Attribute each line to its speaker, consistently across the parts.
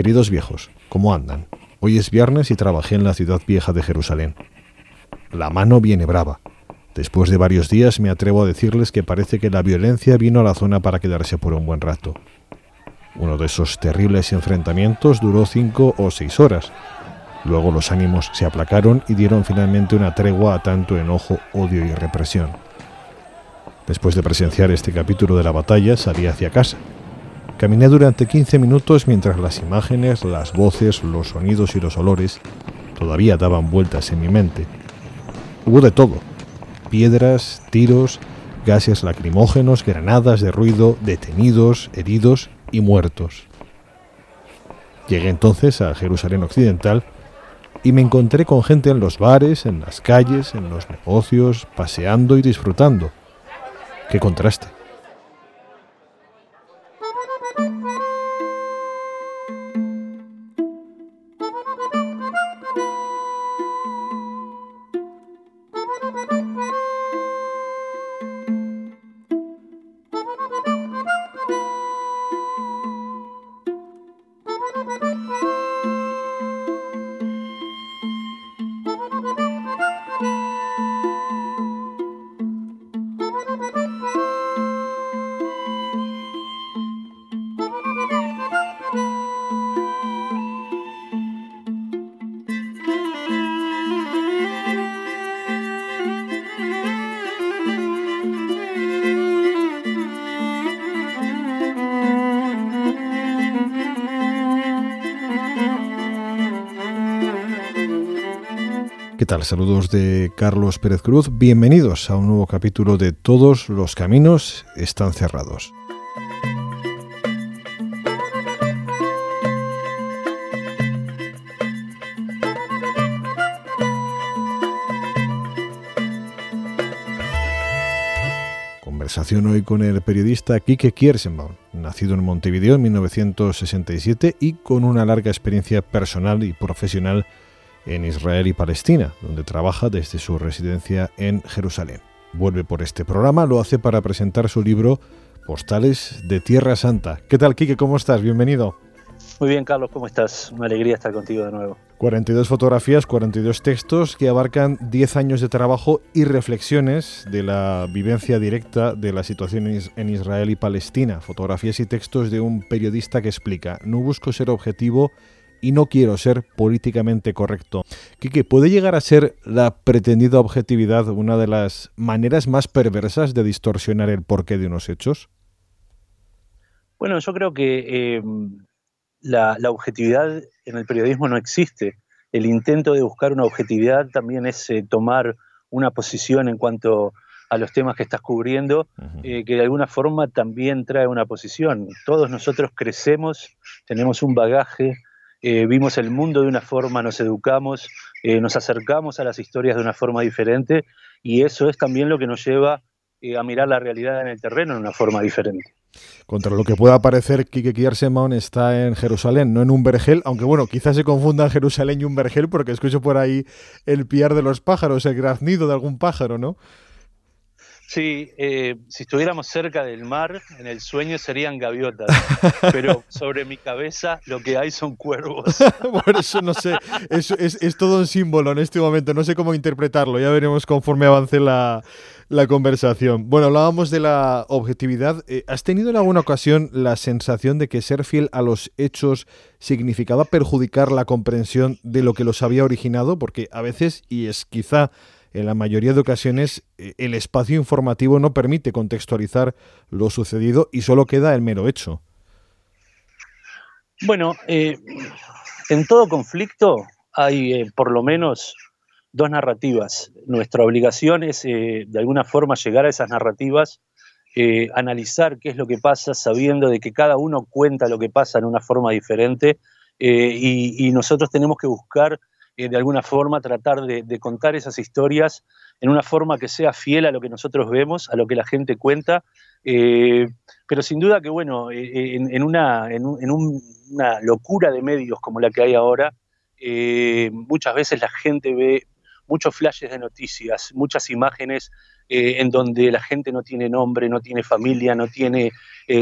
Speaker 1: Queridos viejos, ¿cómo andan? Hoy es viernes y trabajé en la ciudad vieja de Jerusalén. La mano viene brava. Después de varios días me atrevo a decirles que parece que la violencia vino a la zona para quedarse por un buen rato. Uno de esos terribles enfrentamientos duró cinco o seis horas. Luego los ánimos se aplacaron y dieron finalmente una tregua a tanto enojo, odio y represión. Después de presenciar este capítulo de la batalla, salí hacia casa. Caminé durante 15 minutos mientras las imágenes, las voces, los sonidos y los olores todavía daban vueltas en mi mente. Hubo de todo. Piedras, tiros, gases lacrimógenos, granadas de ruido, detenidos, heridos y muertos. Llegué entonces a Jerusalén Occidental y me encontré con gente en los bares, en las calles, en los negocios, paseando y disfrutando. ¡Qué contraste! Tal? Saludos de Carlos Pérez Cruz. Bienvenidos a un nuevo capítulo de Todos los caminos están cerrados. Conversación hoy con el periodista Kike Kiersenbaum, nacido en Montevideo en 1967 y con una larga experiencia personal y profesional en Israel y Palestina, donde trabaja desde su residencia en Jerusalén. Vuelve por este programa, lo hace para presentar su libro Postales de Tierra Santa. ¿Qué tal, Quique? ¿Cómo estás? Bienvenido.
Speaker 2: Muy bien, Carlos, ¿cómo estás? Una alegría estar contigo de nuevo.
Speaker 1: 42 fotografías, 42 textos que abarcan 10 años de trabajo y reflexiones de la vivencia directa de la situación en Israel y Palestina. Fotografías y textos de un periodista que explica, no busco ser objetivo y no quiero ser políticamente correcto. Quique, ¿puede llegar a ser la pretendida objetividad una de las maneras más perversas de distorsionar el porqué de unos hechos?
Speaker 2: Bueno, yo creo que eh, la, objetividad en el periodismo no existe. El intento de buscar una objetividad también es eh, tomar una posición en cuanto a los temas que estás cubriendo, eh, que de alguna forma también trae una posición. Todos nosotros crecemos, tenemos un bagaje, eh, vimos el mundo de una forma, nos educamos, eh, nos acercamos a las historias de una forma diferente y eso es también lo que nos lleva eh, a mirar la realidad en el terreno de una forma diferente.
Speaker 1: Contra lo que pueda parecer, Kike Kiersemon está en Jerusalén, no en un vergel, aunque bueno, quizás se confundan Jerusalén y un vergel porque escucho por ahí el piar de los pájaros, el graznido de algún pájaro, ¿no?
Speaker 2: Sí, eh, si estuviéramos cerca del mar, en el sueño serían gaviotas, pero sobre mi cabeza lo que hay son cuervos.
Speaker 1: Por eso no sé, es, es, todo un símbolo en este momento, no sé cómo interpretarlo, ya veremos conforme avance la, la conversación. Bueno, hablábamos de la objetividad. Eh, ¿Has tenido en alguna ocasión la sensación de que ser fiel a los hechos significaba perjudicar la comprensión de lo que los había originado? Porque a veces, y es quizá en la mayoría de ocasiones eh, el espacio informativo no permite contextualizar lo sucedido y solo queda el mero hecho.
Speaker 2: Bueno, eh, en todo conflicto hay eh, por lo menos dos narrativas. Nuestra obligación es de alguna forma llegar a esas narrativas, analizar qué es lo que pasa, sabiendo de que cada uno cuenta lo que pasa en una forma diferente y nosotros tenemos que buscar eh, de alguna forma tratar de, contar esas historias en una forma que sea fiel a lo que nosotros vemos, a lo que la gente cuenta, eh, pero sin duda que, bueno, eh, en, una, locura de medios como la que hay ahora, muchas veces la gente ve muchos flashes de noticias, muchas imágenes en donde la gente no tiene nombre, no tiene familia, no tiene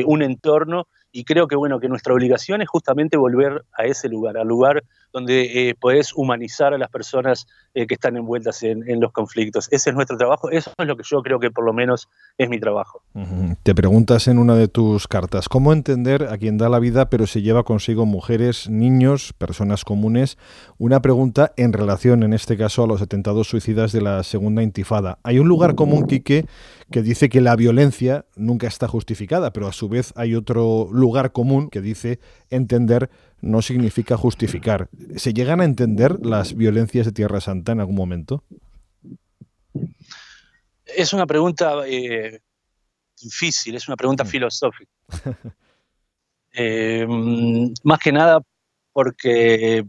Speaker 2: un entorno. Y creo que bueno, que nuestra obligación es justamente volver a ese lugar, al lugar donde eh, podés humanizar a las personas eh, que están envueltas en, los conflictos. Ese es nuestro trabajo, eso es lo que yo creo que por lo menos es mi trabajo.
Speaker 1: Te preguntas en una de tus cartas, ¿cómo entender a quien da la vida pero se lleva consigo mujeres, niños, personas comunes? Una pregunta en relación, en este caso, a los atentados suicidas de la segunda intifada. Hay un lugar común, Quique, que dice que la violencia nunca está justificada, pero a su vez hay otro lugar común que dice entender no significa justificar. ¿Se llegan a entender las violencias de Tierra Santa en algún momento?
Speaker 2: Es una pregunta eh, difícil, es una pregunta mm. filosófica. Eh, más que nada porque,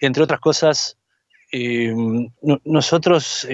Speaker 2: entre otras cosas, eh, nosotros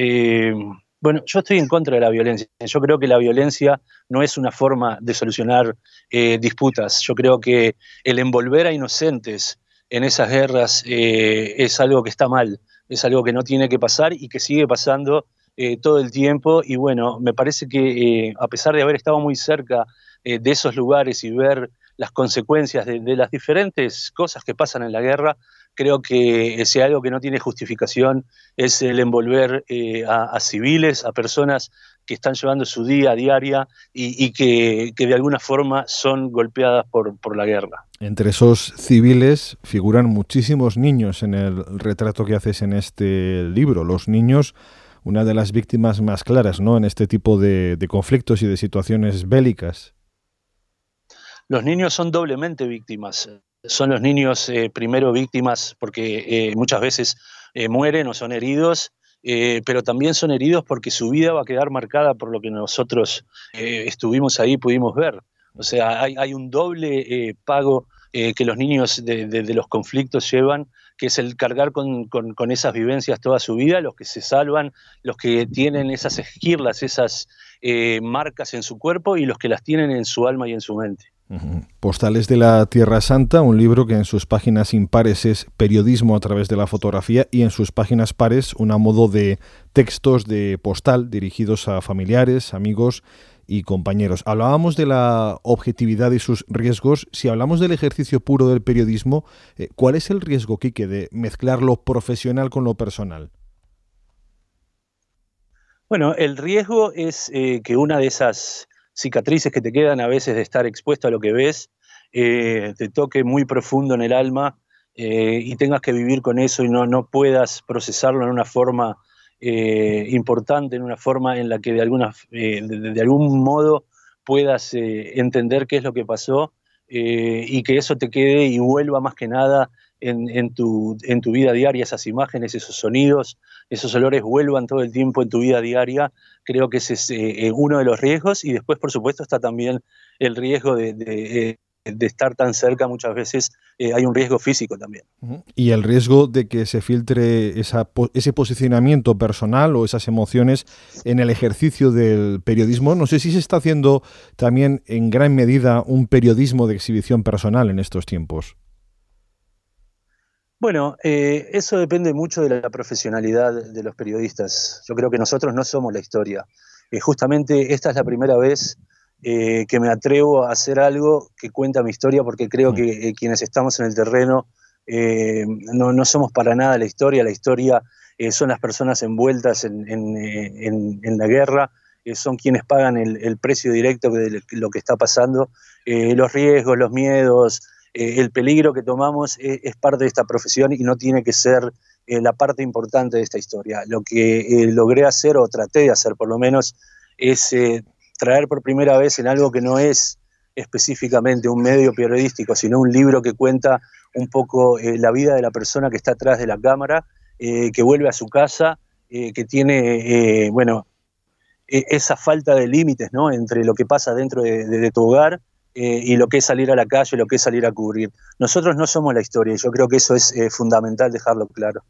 Speaker 2: bueno, yo estoy en contra de la violencia. Yo creo que la violencia no es una forma de solucionar eh, disputas. Yo creo que el envolver a inocentes en esas guerras eh, es algo que está mal, es algo que no tiene que pasar y que sigue pasando eh, todo el tiempo. Y bueno, me parece que a pesar de haber estado muy cerca de esos lugares y ver las consecuencias de, las diferentes cosas que pasan en la guerra, creo que ese algo que no tiene justificación es el envolver eh, a, civiles, a personas que están llevando su día a diaria y, que, de alguna forma son golpeadas por, por, la guerra.
Speaker 1: Entre esos civiles figuran muchísimos niños en el retrato que haces en este libro. Los niños, una de las víctimas más claras ¿no? en este tipo de conflictos y de situaciones bélicas.
Speaker 2: Los niños son doblemente víctimas son los niños eh, primero víctimas porque eh, muchas veces eh, mueren o son heridos, pero también son heridos porque su vida va a quedar marcada por lo que nosotros estuvimos ahí y pudimos ver. O sea, hay, un doble pago que los niños de, los conflictos llevan, que es el cargar con, con, esas vivencias toda su vida, los que se salvan, los que tienen esas esquirlas, esas marcas en su cuerpo y los que las tienen en su alma y en su mente.
Speaker 1: Postales de la Tierra Santa, un libro que en sus páginas impares es periodismo a través de la fotografía y en sus páginas pares un modo de textos de postal dirigidos a familiares, amigos y compañeros. Hablábamos de la objetividad y sus riesgos. Si hablamos del ejercicio puro del periodismo, eh, ¿cuál es el riesgo, Quique, de mezclar lo profesional con lo personal?
Speaker 2: Bueno, el riesgo es eh, que una de esas cicatrices que te quedan a veces de estar expuesto a lo que ves, eh, te toque muy profundo en el alma eh, y tengas que vivir con eso y no, no puedas procesarlo en una forma eh, importante, en una forma en la que de, alguna, de, algún modo puedas entender qué es lo que pasó y que eso te quede y vuelva más que nada en, tu, vida diaria, esas imágenes, esos sonidos, esos olores vuelvan todo el tiempo en tu vida diaria. Creo que ese es eh, eh, uno de los riesgos y después, por supuesto, está también el riesgo de, eh, estar tan cerca muchas veces hay un riesgo físico también.
Speaker 1: Y el riesgo de que se filtre esa, ese posicionamiento personal o esas emociones en el ejercicio del periodismo. No sé si se está haciendo también en gran medida un periodismo de exhibición personal en estos tiempos.
Speaker 2: Bueno, eh, eso depende mucho de la profesionalidad de los periodistas. Yo creo que nosotros no somos la historia. Eh, justamente esta es la primera vez eh, que me atrevo a hacer algo que cuenta mi historia porque creo mm. que quienes estamos en el terreno no, somos para nada la historia. La historia son las personas envueltas en, la guerra, son quienes pagan el, el, precio directo de lo que está pasando, los riesgos, los miedos, eh, el peligro que tomamos eh, es, parte de esta profesión y no tiene que ser eh, la parte importante de esta historia. Lo que logré hacer, o traté de hacer por lo menos, es traer por primera vez en algo que no es específicamente un medio periodístico, sino un libro que cuenta un poco la vida de la persona que está atrás de la cámara, que vuelve a su casa, que tiene, bueno, e, esa falta de límites ¿no? entre lo que pasa dentro de tu hogar eh, y lo que es salir a la calle, lo que es salir a cubrir. Nosotros no somos la historia y yo creo que eso es eh, fundamental dejarlo claro.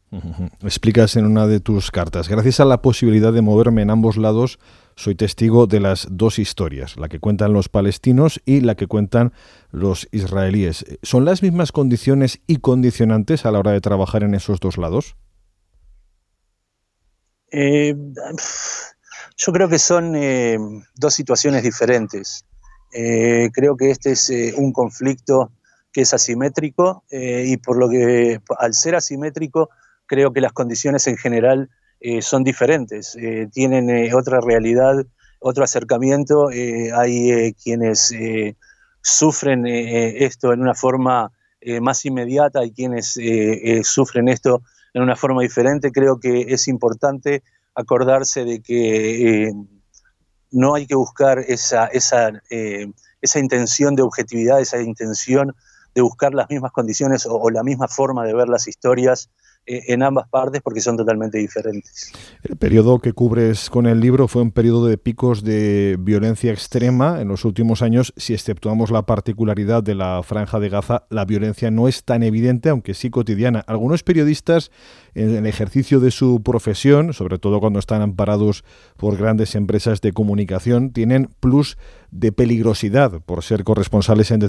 Speaker 1: Explicas en una de tus cartas, gracias a la posibilidad de moverme en ambos lados, soy testigo de las dos historias, la que cuentan los palestinos y la que cuentan los israelíes. ¿Son las mismas condiciones y condicionantes a la hora de trabajar en esos dos lados?
Speaker 2: Eh, yo creo que son dos situaciones diferentes. Creo que este es un conflicto que es asimétrico y por lo que al ser asimétrico creo que las condiciones en general son diferentes, tienen otra realidad, otro acercamiento, hay quienes sufren esto en una forma más inmediata, hay quienes sufren esto en una forma diferente. Creo que es importante acordarse de que eh, no hay que buscar esa, esa, eh, esa, intención de objetividad, esa intención de buscar las mismas condiciones o la misma forma de ver las historias en ambas partes porque son totalmente diferentes.
Speaker 1: El periodo que cubres con el libro fue un periodo de picos de violencia extrema. En los últimos años, si exceptuamos la particularidad de la franja de Gaza, la violencia no es tan evidente, aunque sí cotidiana. Algunos periodistas, en el ejercicio de su profesión, sobre todo cuando están amparados por grandes empresas de comunicación, tienen plus de peligrosidad por ser corresponsales en,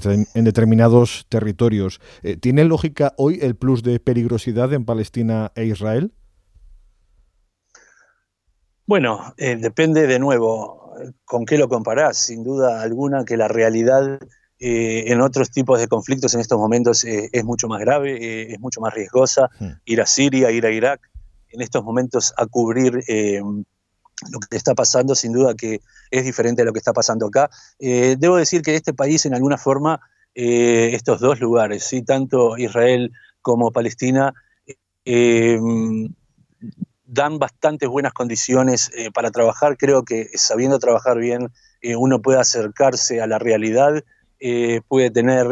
Speaker 1: determinados territorios. Eh, ¿Tiene lógica hoy el plus de peligrosidad en Palestina e Israel?
Speaker 2: Bueno, eh, depende de nuevo con qué lo comparás. Sin duda alguna que la realidad eh, en otros tipos de conflictos en estos momentos es mucho más grave, es mucho más riesgosa. Hmm. Ir a Siria, ir a Irak, en estos momentos a cubrir lo que está pasando, sin duda que es diferente a lo que está pasando acá. Eh, debo decir que este país, en alguna forma, eh, estos dos lugares, ¿sí? tanto Israel como Palestina, eh, dan bastantes buenas condiciones para trabajar. Creo que sabiendo trabajar bien, uno puede acercarse a la realidad, puede tener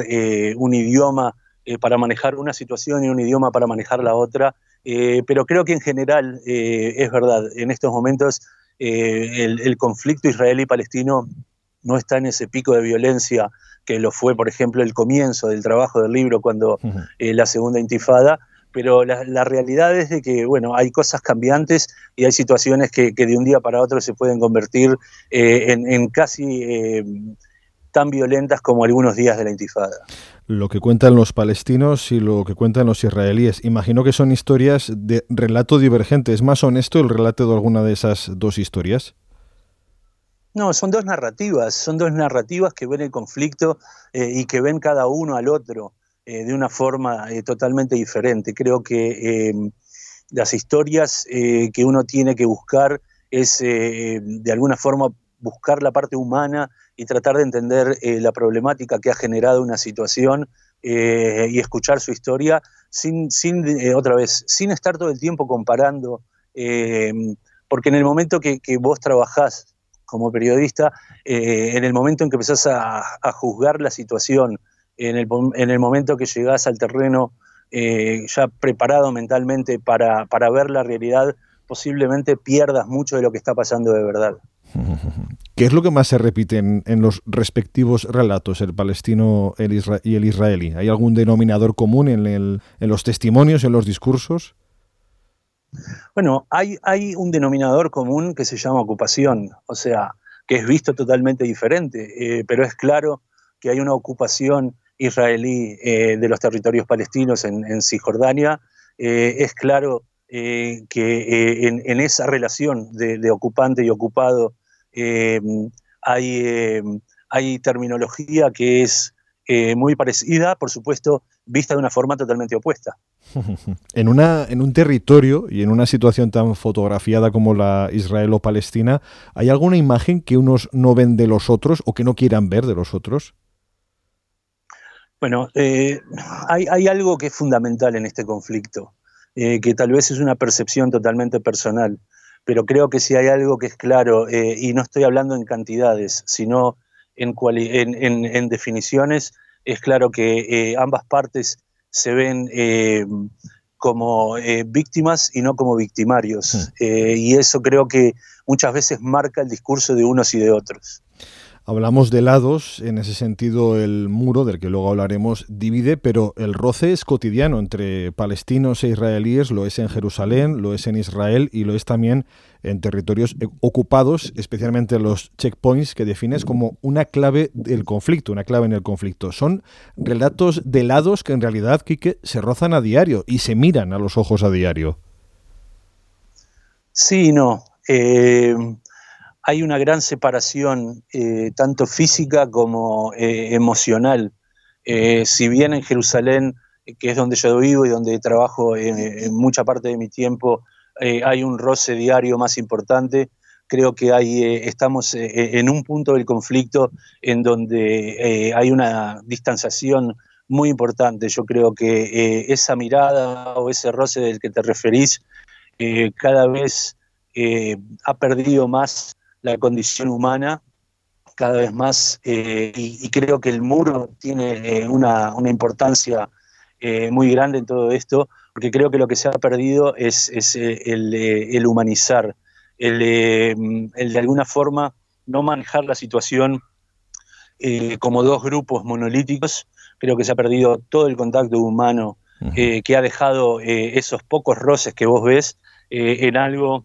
Speaker 2: un idioma para manejar una situación y un idioma para manejar la otra. pero creo que en general es verdad, en estos momentos eh, el, conflicto israelí-palestino no está en ese pico de violencia que lo fue, por ejemplo, el comienzo del trabajo del libro cuando eh, la segunda intifada, pero la, realidad es de que, bueno, hay cosas cambiantes y hay situaciones que, de un día para otro se pueden convertir eh, en, casi tan violentas como algunos días de la intifada.
Speaker 1: Lo que cuentan los palestinos y lo que cuentan los israelíes, imagino que son historias de relato divergente. ¿Es más honesto el relato de alguna de esas dos historias?
Speaker 2: No, son dos narrativas, son dos narrativas que ven el conflicto eh, y que ven cada uno al otro eh, de una forma eh, totalmente diferente. Creo que em, las historias que uno tiene que buscar es de alguna forma buscar la parte humana y tratar de entender eh, la problemática que ha generado una situación eh, y escuchar su historia sin, sin eh, otra vez, sin estar todo el tiempo comparando, porque en el momento que, vos trabajás como periodista, en el momento en que empezás a, juzgar la situación, en el, en el, momento que llegás al terreno ya preparado mentalmente para, para ver la realidad, posiblemente pierdas mucho de lo que está pasando de verdad.
Speaker 1: ¿Qué es lo que más se repite en, los respectivos relatos, el palestino y el israelí? ¿Hay algún denominador común en, los testimonios, en los discursos?
Speaker 2: Bueno, hay, un denominador común que se llama ocupación, o sea, que es visto totalmente diferente, eh, pero es claro que hay una ocupación israelí eh, de los territorios palestinos en, Cisjordania, eh, es claro que en, esa relación de ocupante y ocupado eh, hay, eh, hay terminología que es eh, muy parecida, por supuesto, vista de una forma totalmente opuesta.
Speaker 1: En, una, en un territorio y en una situación tan fotografiada como la israelo-palestina, ¿hay alguna imagen que unos no ven de los otros o que no quieran ver de los otros?
Speaker 2: Bueno, hay, hay, algo que es fundamental en este conflicto, que tal vez es una percepción totalmente personal pero creo que si hay algo que es claro, eh, y no estoy hablando en cantidades, sino en, en, definiciones, es claro que eh, ambas partes se ven eh, como víctimas y no como victimarios. Hmm. y eso creo que muchas veces marca el discurso de unos y de otros.
Speaker 1: Hablamos de lados, en ese sentido el muro, del que luego hablaremos, divide, pero el roce es cotidiano entre palestinos e israelíes, lo es en Jerusalén, lo es en Israel y lo es también en territorios e, ocupados, especialmente los checkpoints que defines como una clave del conflicto, una clave en el conflicto. Son relatos de lados que en realidad, Quique, se rozan a diario y se miran a los ojos a diario.
Speaker 2: Sí, no. Eh, hay una gran separación, eh, tanto física como eh, emocional. si bien en Jerusalén, que es donde yo vivo y donde trabajo en mucha parte de mi tiempo, hay un roce diario más importante, creo que hay, estamos en un punto del conflicto en donde hay una distanciación muy importante. Yo creo que esa mirada o ese roce del que te referís cada vez ha perdido más la condición humana cada vez más eh, y, creo que el muro tiene eh, una, importancia eh, muy grande en todo esto, porque creo que lo que se ha perdido es, el, humanizar, el, de alguna forma no manejar la situación como dos grupos monolíticos, creo que se ha perdido todo el contacto humano que ha dejado esos pocos roces que vos ves en algo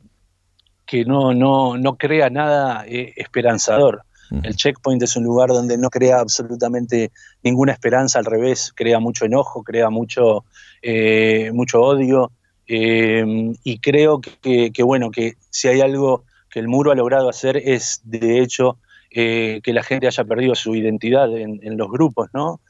Speaker 2: que no, no, no crea nada eh, esperanzador. El checkpoint es un lugar donde no crea absolutamente ninguna esperanza, al revés, crea mucho enojo, crea mucho, eh, mucho odio. Eh, y creo que, bueno, que si hay algo que el muro ha logrado hacer es, de hecho, que la gente haya perdido su identidad en, los grupos, ¿no?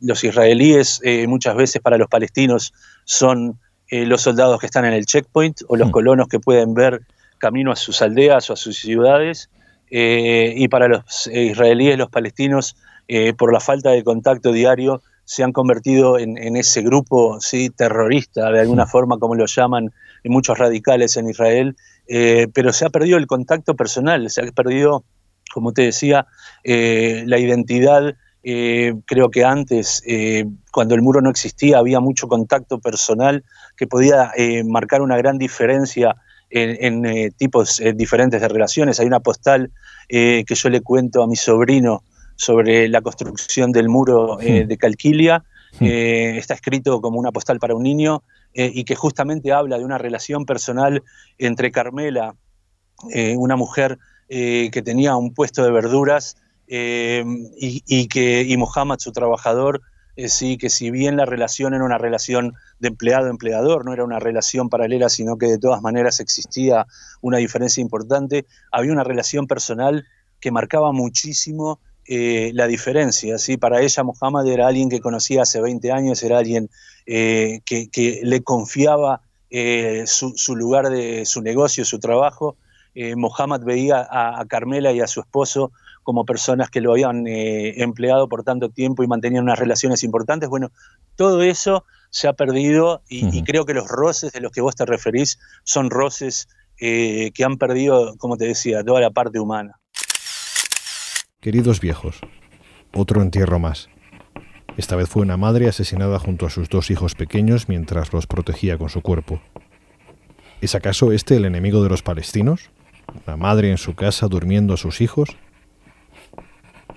Speaker 2: los israelíes muchas veces para los palestinos son eh, los soldados que están en el checkpoint o los mm. colonos que pueden ver camino a sus aldeas o a sus ciudades. Eh, y para los israelíes, los palestinos, eh, por la falta de contacto diario, se han convertido en, ese grupo ¿sí? terrorista, de alguna mm. forma, como lo llaman muchos radicales en Israel, pero se ha perdido el contacto personal, se ha perdido, como te decía, la identidad eh, creo que antes, eh, cuando el muro no existía, había mucho contacto personal que podía eh, marcar una gran diferencia en, tipos diferentes de relaciones. Hay una postal que yo le cuento a mi sobrino sobre la construcción del muro hmm. de Calquilia. Hmm. está escrito como una postal para un niño y que justamente habla de una relación personal entre Carmela, una mujer que tenía un puesto de verduras, eh, y, que y Mohammed, su trabajador, eh, sí, que si bien la relación era una relación de empleado-empleador, no era una relación paralela, sino que de todas maneras existía una diferencia importante, había una relación personal que marcaba muchísimo eh, la diferencia. ¿sí? Para ella Mohammed era alguien que conocía hace 20 años, era alguien que, le confiaba su, lugar de su negocio, su trabajo. Mohammed veía a Carmela y a su esposo como personas que lo habían eh, empleado por tanto tiempo y mantenían unas relaciones importantes. Bueno, todo eso se ha perdido y, creo que los roces de los que vos te referís son roces eh, que han perdido, como te decía, toda la parte humana.
Speaker 1: Queridos viejos, otro entierro más. Esta vez fue una madre asesinada junto a sus dos hijos pequeños mientras los protegía con su cuerpo. ¿Es acaso este el enemigo de los palestinos? ¿La madre en su casa durmiendo a sus hijos?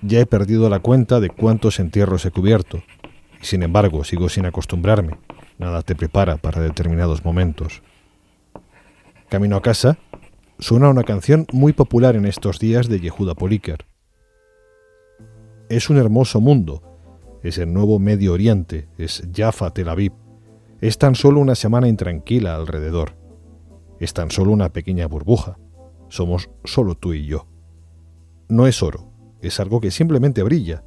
Speaker 1: Ya he perdido la cuenta de cuántos entierros he cubierto, y sin embargo sigo sin acostumbrarme. Nada te prepara para determinados momentos. Camino a casa, suena una canción muy popular en estos días de Yehuda Poliker. Es un hermoso mundo, es el nuevo Medio Oriente, es Jaffa, Tel Aviv. Es tan solo una semana intranquila alrededor. Es tan solo una pequeña burbuja. Somos solo tú y yo. No es oro, es algo que simplemente brilla.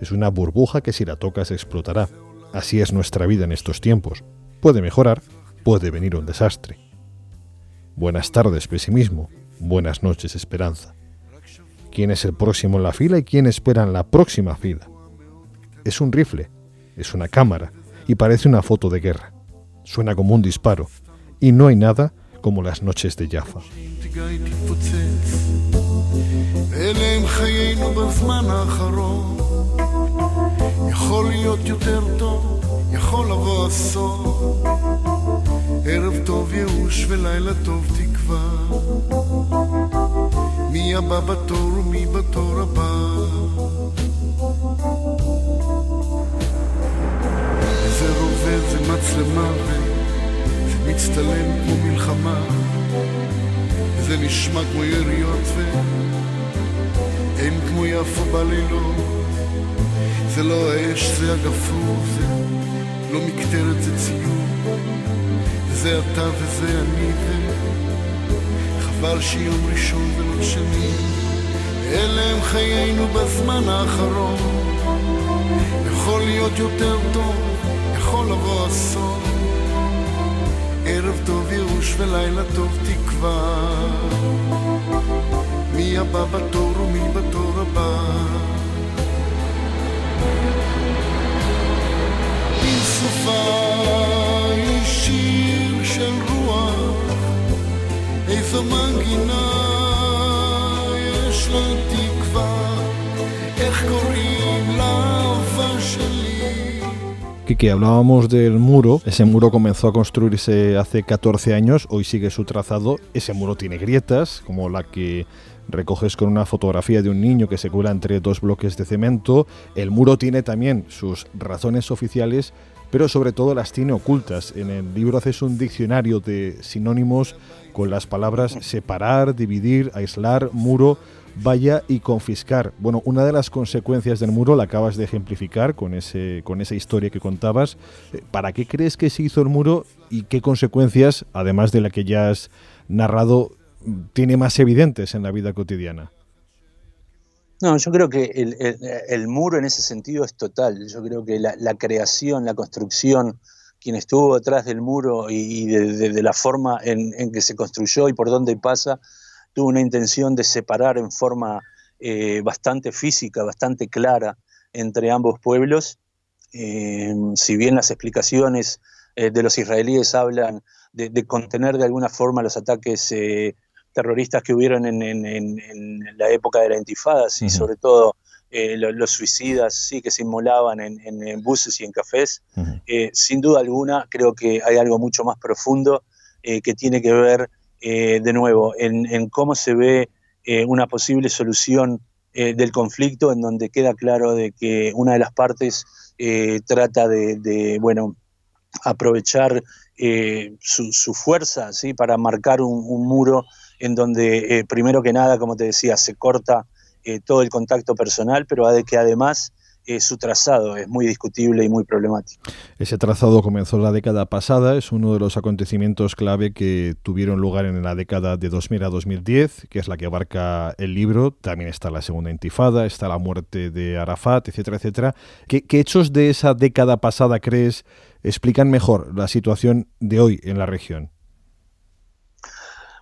Speaker 1: Es una burbuja que si la tocas explotará. Así es nuestra vida en estos tiempos. Puede mejorar, puede venir un desastre. Buenas tardes, pesimismo. Buenas noches, esperanza. ¿Quién es el próximo en la fila y quién espera en la próxima fila? Es un rifle, es una cámara y parece una foto de guerra. Suena como un disparo y no hay nada como las noches de Jaffa.
Speaker 3: אלה הם חיינו בזמן האחרון. יכול להיות יותר טוב, יכול לבוא אסון. ערב טוב ייאוש ולילה טוב תקווה. מי הבא בתור ומי בתור הבא. זה רובה, זה מצלמה, זה מצטלם כמו מלחמה. זה נשמע כמו יריות ו... אין כמו יפו בלילות, זה לא האש, זה הגפרור, זה לא מקטרת, זה ציור, זה אתה וזה אני, וחבל חבל שיום ראשון ולא שני, אלה הם חיינו בזמן האחרון. יכול להיות יותר טוב, יכול לבוא אסון. ערב טוב ייאוש ולילה טוב תקווה. מי הבא בתור ומי בתור הבא. אם סופה היא שיר של רוח, איזו מנגינה יש לה תקווה, איך קוראים לאהבה שלי.
Speaker 1: que hablábamos del muro, ese muro comenzó a construirse hace 14 años, hoy sigue su trazado, ese muro tiene grietas, como la que recoges con una fotografía de un niño que se cuela entre dos bloques de cemento, el muro tiene también sus razones oficiales, pero sobre todo las tiene ocultas. En el libro haces un diccionario de sinónimos con las palabras separar, dividir, aislar, muro, vaya y confiscar. Bueno, una de las consecuencias del muro la acabas de ejemplificar con, ese, con esa historia que contabas. Eh, ¿Para qué crees que se hizo el muro y qué consecuencias, además de la que ya has narrado, tiene más evidentes en la vida cotidiana?
Speaker 2: No, yo creo que el, muro en ese sentido es total. Yo creo que la, creación, la construcción, quien estuvo detrás del muro y, de, la forma en, en, que se construyó y por dónde pasa, tuvo una intención de separar en forma eh, bastante física, bastante clara entre ambos pueblos. Eh, si bien las explicaciones eh, de los israelíes hablan de, contener de alguna forma los ataques terroristas que hubieron en, la época de la intifada, y sobre todo los, suicidas sí que se inmolaban en, buses y en cafés, sin duda alguna creo que hay algo mucho más profundo que tiene que ver eh, de nuevo, en, cómo se ve eh, una posible solución eh, del conflicto, en donde queda claro de que una de las partes trata de, bueno, aprovechar su, fuerza ¿sí? para marcar un, muro en donde, primero que nada, como te decía, se corta todo el contacto personal, pero de que además su trazado es muy discutible y muy problemático.
Speaker 1: Ese trazado comenzó la década pasada, es uno de los acontecimientos clave que tuvieron lugar en la década de 2000 a 2010, que es la que abarca el libro. También está la segunda intifada, está la muerte de Arafat, etcétera, etcétera. ¿Qué, hechos de esa década pasada crees explican mejor la situación de hoy en la región?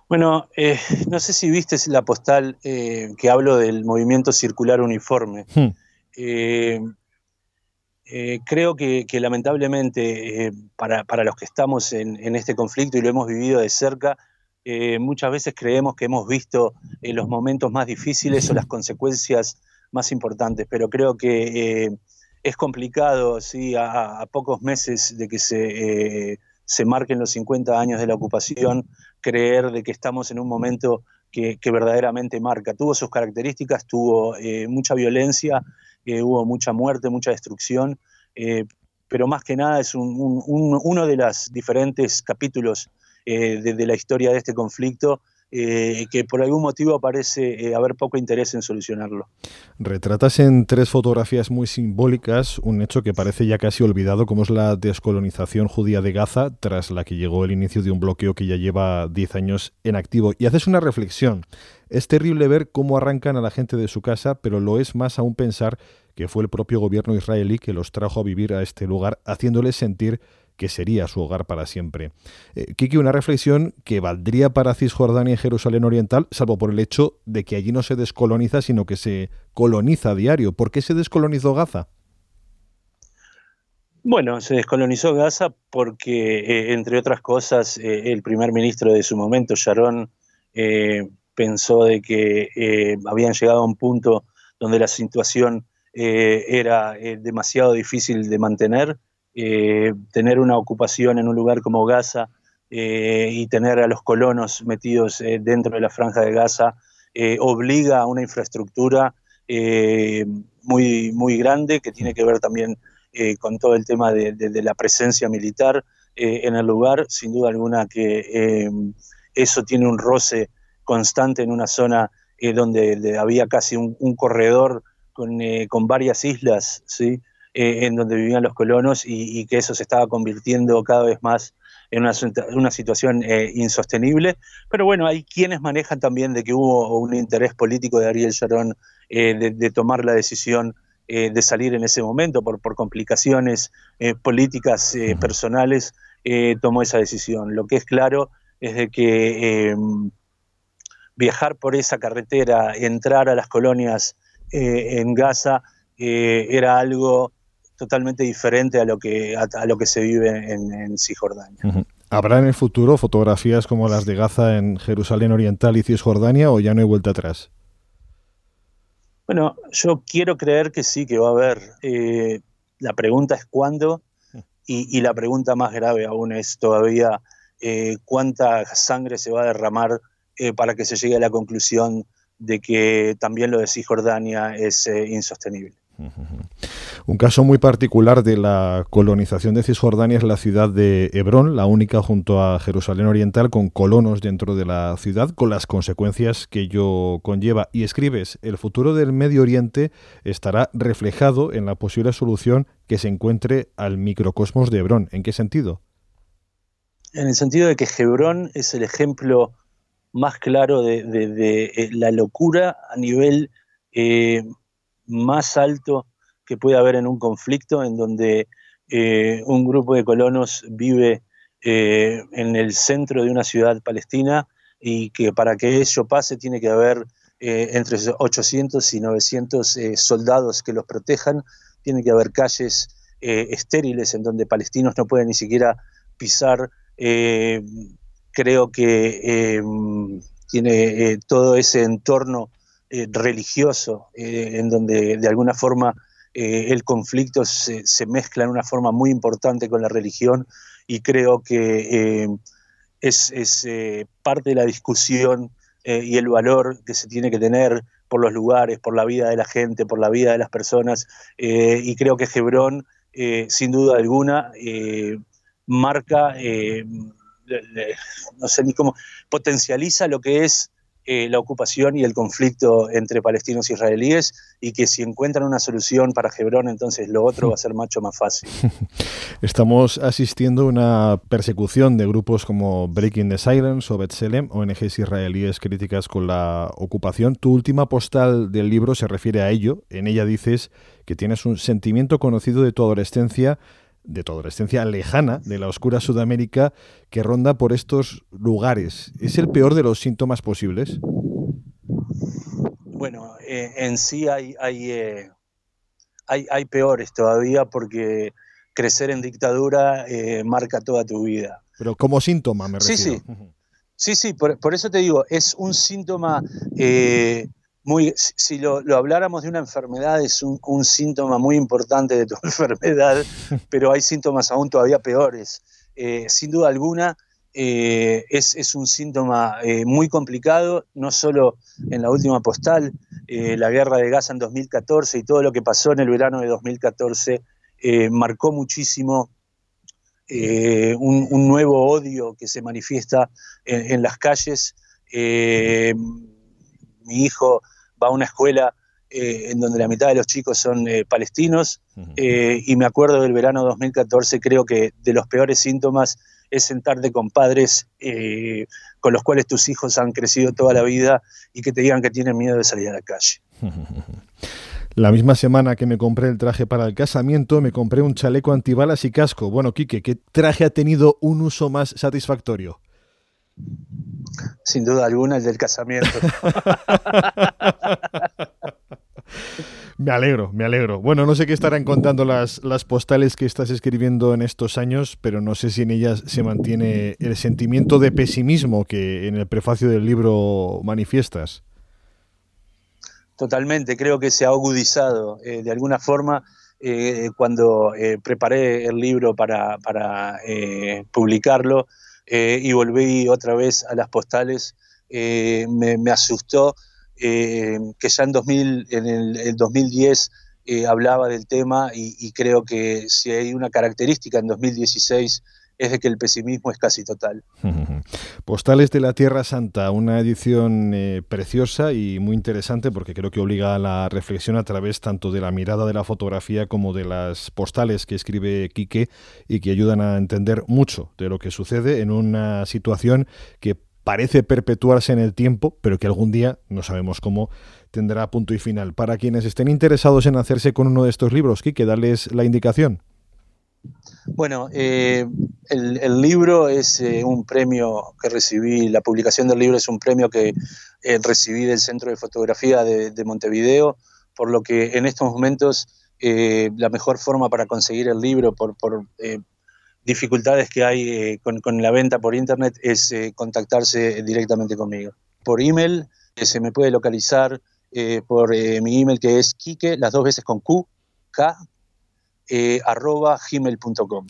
Speaker 2: Bueno, eh, no sé si viste la postal eh, que hablo del movimiento circular uniforme. Hmm. Eh, eh, creo que, lamentablemente eh, para, los que estamos en, este conflicto y lo hemos vivido de cerca, muchas veces creemos que hemos visto los momentos más difíciles o las consecuencias más importantes, pero creo que es complicado, ¿sí? a, pocos meses de que se, se marquen los 50 años de la ocupación, creer de que estamos en un momento que, verdaderamente marca. Tuvo sus características, tuvo mucha violencia, hubo mucha muerte, mucha destrucción, eh, pero más que nada es uno de los diferentes capítulos eh, de, la historia de este conflicto eh, que por algún motivo parece haber poco interés en solucionarlo.
Speaker 1: Retratas en tres fotografías muy simbólicas un hecho que parece ya casi olvidado, como es la descolonización judía de Gaza, tras la que llegó el inicio de un bloqueo que ya lleva 10 años en activo. Y haces una reflexión. Es terrible ver cómo arrancan a la gente de su casa, pero lo es más aún pensar que fue el propio gobierno israelí que los trajo a vivir a este lugar, haciéndoles sentir que sería su hogar para siempre. Eh, Kiki, una reflexión que valdría para Cisjordania y Jerusalén Oriental, salvo por el hecho de que allí no se descoloniza, sino que se coloniza a diario. ¿Por qué se descolonizó Gaza?
Speaker 2: Bueno, se descolonizó Gaza porque, eh, entre otras cosas, eh, el primer ministro de su momento, Sharon, pensó de que habían llegado a un punto donde la situación era demasiado difícil de mantener. Tener una ocupación en un lugar como Gaza y tener a los colonos metidos dentro de la franja de Gaza obliga a una infraestructura muy, muy grande que tiene que ver también con todo el tema de, la presencia militar en el lugar. Sin duda alguna que eso tiene un roce constante en una zona eh, donde había casi un, corredor eh, con, varias islas, ¿sí? Eh, en donde vivían los colonos y, que eso se estaba convirtiendo cada vez más en una, situación eh, insostenible. Pero bueno, hay quienes manejan también de que hubo un interés político de Ariel Sharon eh, de, tomar la decisión de salir en ese momento por, por complicaciones políticas personales, tomó esa decisión. Lo que es claro es de que viajar por esa carretera, entrar a las colonias en Gaza, era algo totalmente diferente a lo que, a, lo que se vive en, Cisjordania.
Speaker 1: ¿Habrá en el futuro fotografías como las de Gaza en Jerusalén Oriental y Cisjordania o ya no hay vuelta atrás?
Speaker 2: Bueno, yo quiero creer que sí, que va a haber. Eh, la pregunta es cuándo y, la pregunta más grave aún es todavía eh, cuánta sangre se va a derramar eh, para que se llegue a la conclusión de que también lo de Cisjordania es insostenible.
Speaker 1: Un caso muy particular de la colonización de Cisjordania es la ciudad de Hebrón, la única junto a Jerusalén Oriental con colonos dentro de la ciudad, con las consecuencias que ello conlleva. Y escribes, el futuro del Medio Oriente estará reflejado en la posible solución que se encuentre al microcosmos de Hebrón. ¿En qué sentido?
Speaker 2: En el sentido de que Hebrón es el ejemplo más claro de, eh, la locura a nivel eh, más alto que puede haber en un conflicto en donde eh, un grupo de colonos vive eh, en el centro de una ciudad palestina y que para que eso pase tiene que haber eh, entre 800 y 900 soldados que los protejan, tiene que haber calles estériles en donde palestinos no pueden ni siquiera pisar. creo que tiene todo ese entorno religioso, en donde de alguna forma eh, el conflicto se, mezcla en una forma muy importante con la religión y creo que es, es parte de la discusión y el valor que se tiene que tener por los lugares, por la vida de la gente, por la vida de las personas. y creo que Hebrón, sin duda alguna, marca, no sé ni cómo, potencializa lo que es eh, la ocupación y el conflicto entre palestinos e israelíes y que si encuentran una solución para Hebrón, entonces lo otro va a ser mucho más fácil.
Speaker 1: Estamos asistiendo a una persecución de grupos como Breaking the Silence o Betselem, ONGs israelíes críticas con la ocupación. Tu última postal del libro se refiere a ello. En ella dices que tienes un sentimiento conocido de tu adolescencia de tu adolescencia lejana, de la oscura Sudamérica, que ronda por estos lugares. ¿Es el peor de los síntomas posibles?
Speaker 2: Bueno, eh, en sí hay, eh, hay, hay, peores todavía porque crecer en dictadura eh, marca toda tu vida.
Speaker 1: Pero como síntoma, me refiero.
Speaker 2: Sí, sí. Sí, sí, por, por eso te digo, es un síntoma si lo, habláramos de una enfermedad, es un, síntoma muy importante de tu enfermedad, pero hay síntomas aún todavía peores. Eh, sin duda alguna, eh, es, un síntoma eh, muy complicado, no solo en la última postal, la guerra de Gaza en 2014 y todo lo que pasó en el verano de 2014 marcó muchísimo un, nuevo odio que se manifiesta en las calles. mi hijo va a una escuela eh, en donde la mitad de los chicos son eh, palestinos, eh, y me acuerdo del verano 2014, creo que de los peores síntomas es sentarte con padres con los cuales tus hijos han crecido toda la vida y que te digan que tienen miedo de salir a la calle.
Speaker 1: La misma semana que me compré el traje para el casamiento, me compré un chaleco antibalas y casco. Bueno, Quique, ¿qué traje ha tenido un uso más satisfactorio?
Speaker 2: Sin duda alguna el del casamiento.
Speaker 1: Me alegro, me alegro. Bueno, no sé qué estarán contando las, las postales que estás escribiendo en estos años, pero no sé si en ellas se mantiene el sentimiento de pesimismo que en el prefacio del libro manifiestas.
Speaker 2: Totalmente, creo que se ha agudizado eh, de alguna forma eh, cuando eh, preparé el libro para, para publicarlo eh, y volví otra vez a las postales, eh, me, asustó eh, que ya en, 2000, en el, 2010 hablaba del tema y, creo que si hay una característica en 2016 es de que el pesimismo es casi total.
Speaker 1: Postales de la Tierra Santa, una edición eh, preciosa y muy interesante porque creo que obliga a la reflexión a través tanto de la mirada de la fotografía como de las postales que escribe Quique y que ayudan a entender mucho de lo que sucede en una situación que parece perpetuarse en el tiempo, pero que algún día, no sabemos cómo, tendrá punto y final. Para quienes estén interesados en hacerse con uno de estos libros, Quique, darles la indicación.
Speaker 2: Bueno, eh, el, libro es eh, un premio que recibí, la publicación del libro es un premio que eh, recibí del Centro de Fotografía de, Montevideo, por lo que en estos momentos la mejor forma para conseguir el libro por, dificultades que hay con, con, la venta por internet es contactarse directamente conmigo. Por email se me puede localizar por mi email que es Kike, las dos veces con Q, K, eh, arroba gmail.com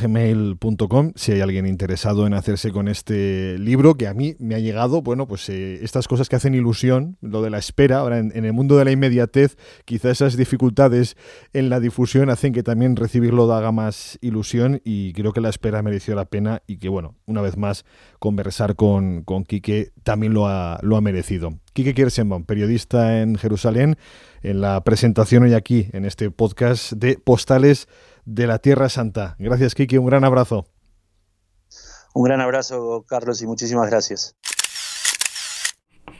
Speaker 1: gmail.com si hay alguien interesado en hacerse con este libro que a mí me ha llegado, bueno, pues eh, estas cosas que hacen ilusión, lo de la espera, ahora en, el mundo de la inmediatez, quizá esas dificultades en la difusión hacen que también recibirlo haga más ilusión y creo que la espera mereció la pena y que, bueno, una vez más, conversar con, con Quique también lo ha, lo ha merecido. Quique Kirsenbaum, periodista en Jerusalén, en la presentación hoy aquí, en este podcast de Postales de la Tierra Santa. Gracias, Kiki, un gran abrazo.
Speaker 2: Un gran abrazo, Carlos, y muchísimas gracias.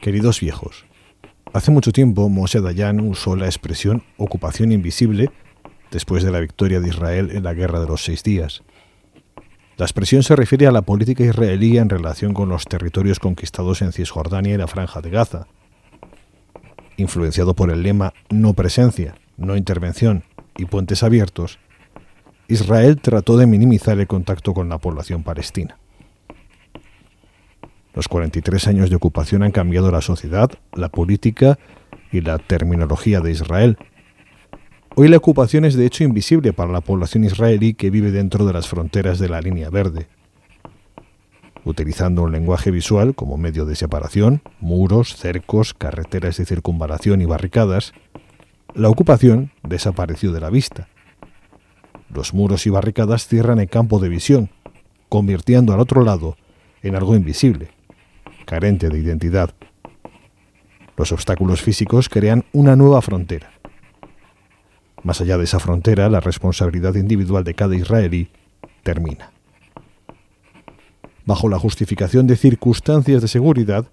Speaker 1: Queridos viejos, hace mucho tiempo Moshe Dayan usó la expresión ocupación invisible después de la victoria de Israel en la Guerra de los Seis Días. La expresión se refiere a la política israelí en relación con los territorios conquistados en Cisjordania y la Franja de Gaza, influenciado por el lema no presencia, no intervención y puentes abiertos, Israel trató de minimizar el contacto con la población palestina. Los 43 años de ocupación han cambiado la sociedad, la política y la terminología de Israel. Hoy la ocupación es de hecho invisible para la población israelí que vive dentro de las fronteras de la línea verde. Utilizando un lenguaje visual como medio de separación, muros, cercos, carreteras de circunvalación y barricadas, la ocupación desapareció de la vista los muros y barricadas cierran el campo de visión, convirtiendo al otro lado en algo invisible, carente de identidad. Los obstáculos físicos crean una nueva frontera. Más allá de esa frontera, la responsabilidad individual de cada israelí termina. Bajo la justificación de circunstancias de seguridad,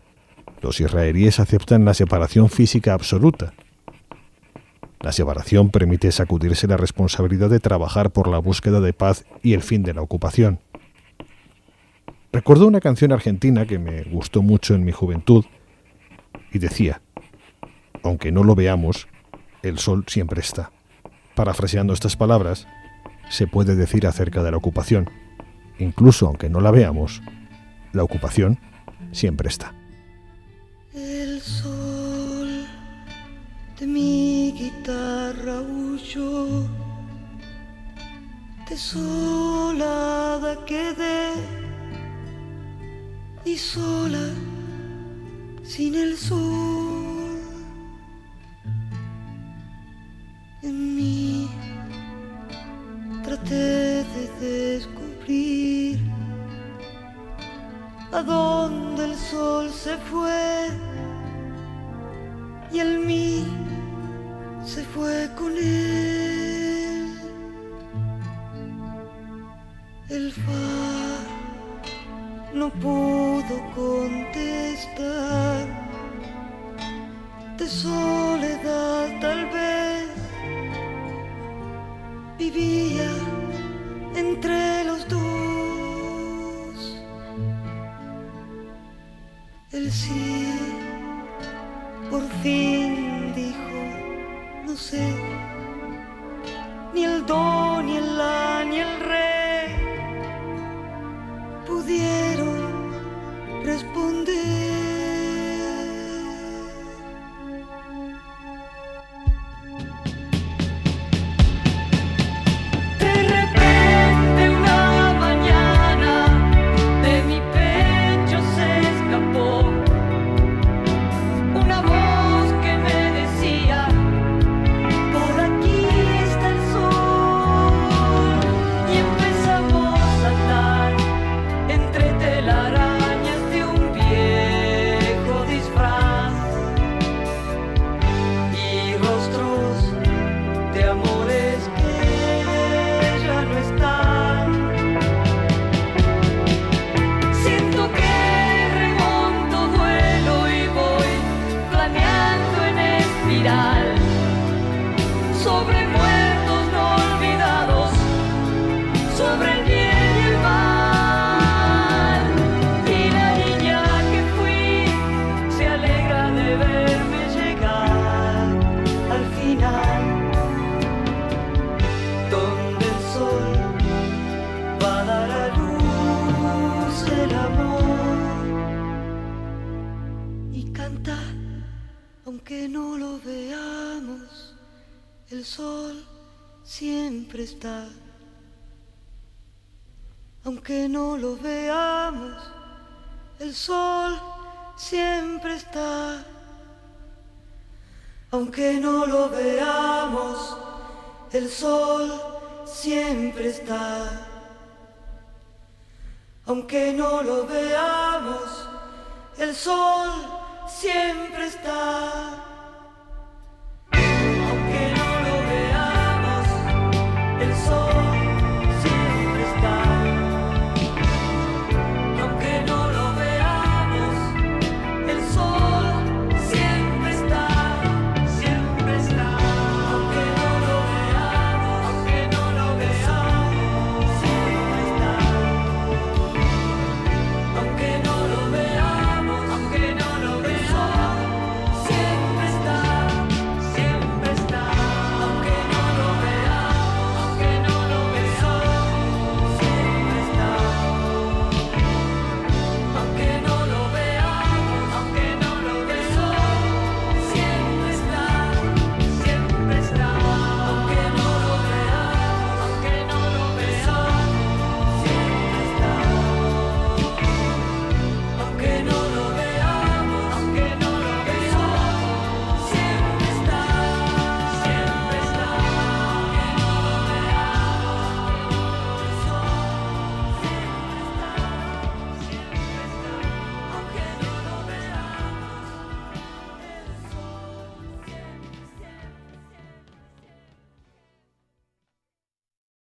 Speaker 1: los israelíes aceptan la separación física absoluta, la separación permite sacudirse la responsabilidad de trabajar por la búsqueda de paz y el fin de la ocupación. Recuerdo una canción argentina que me gustó mucho en mi juventud y decía, aunque no lo veamos, el sol siempre está. Parafraseando estas palabras, se puede decir acerca de la ocupación, incluso aunque no la veamos, la ocupación siempre está.
Speaker 4: De mi guitarra huyó, desolada quedé y sola sin el sol. En mí traté de descubrir a dónde el sol se fue y el mí se fue con él. El fa no pudo contestar. De soledad tal vez vivía espiral sobrevuela. Sol siempre está. Aunque no lo veamos, el sol siempre está. Aunque no lo veamos, el sol siempre está. Aunque no lo veamos, el sol siempre está.